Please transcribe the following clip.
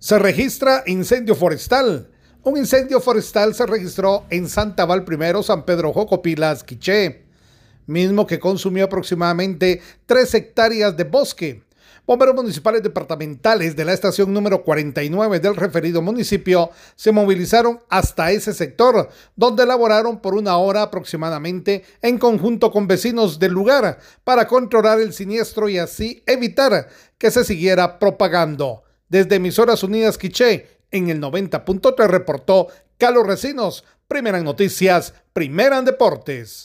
Se registra incendio forestal. Un incendio forestal se registró en Santa Val I, San Pedro Jocopilas, Quiché, mismo que consumió aproximadamente 3 hectáreas de bosque. Bomberos municipales departamentales de la estación número 49 del referido municipio se movilizaron hasta ese sector, donde laboraron por una hora aproximadamente en conjunto con vecinos del lugar para controlar el siniestro y así evitar que se siguiera propagando. Desde Emisoras Unidas Quiché, en el 90.3 reportó Carlos Recinos, Primera Noticias, Primera en Deportes.